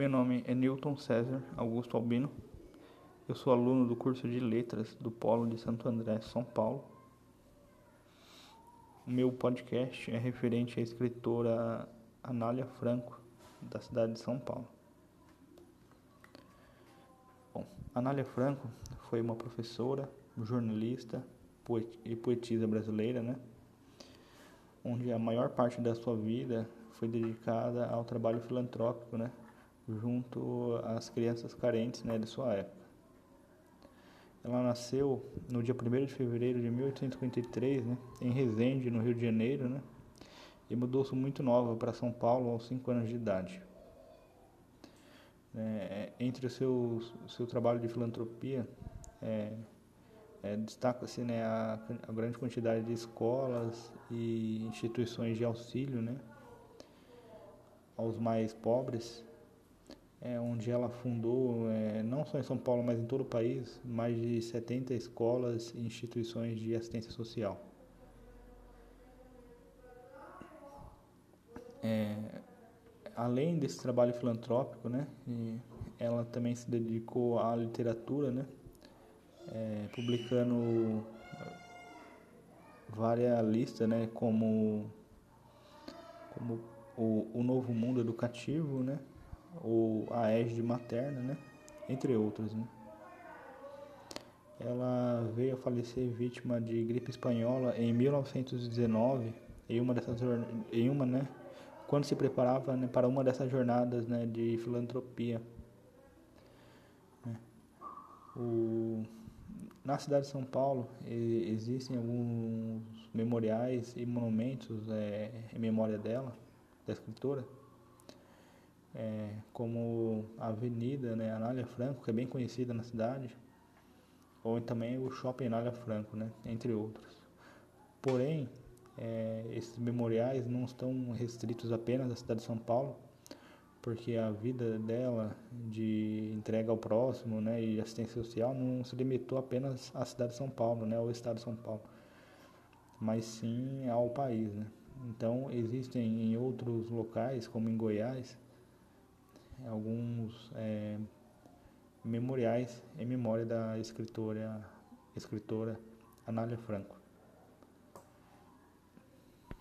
Meu nome é Newton César Augusto Albino. Eu sou aluno do curso de Letras do Polo de Santo André, São Paulo. O meu podcast é referente à escritora Anália Franco, da cidade de São Paulo. Bom, Anália Franco foi uma professora, jornalista e poetisa brasileira, né? Onde a maior parte da sua vida foi dedicada ao trabalho filantrópico, né? Junto às crianças carentes né, de sua época. Ela nasceu no dia 1 de fevereiro de 1853, né, em Resende, no Rio de Janeiro, né, e mudou-se muito nova para São Paulo aos 5 anos de idade. É, entre o seu, seu trabalho de filantropia, é, é, destaca-se né, a, a, grande quantidade de escolas e instituições de auxílio né, aos mais pobres, é, onde ela fundou, é, não só em São Paulo, mas em todo o país, mais de 70 escolas e instituições de assistência social. É, além desse trabalho filantrópico, né, ela também se dedicou à literatura, né, é, publicando várias listas, né, como, como o, o Novo Mundo Educativo, né, ou a égide materna, né? entre outros. Né? Ela veio a falecer vítima de gripe espanhola em 1919, em uma dessas em uma, né, quando se preparava né, para uma dessas jornadas né, de filantropia. Né? O, na cidade de São Paulo existem alguns memoriais e monumentos é, em memória dela, da escritora é, como a Avenida né, Anália Franco, que é bem conhecida na cidade, ou também o Shopping Anália Franco, né, entre outros. Porém, é, esses memoriais não estão restritos apenas à cidade de São Paulo, porque a vida dela de entrega ao próximo né, e assistência social não se limitou apenas à cidade de São Paulo, né, ao estado de São Paulo, mas sim ao país. Né. Então, existem em outros locais, como em Goiás, alguns é, memoriais em memória da escritora, escritora Anália Franco.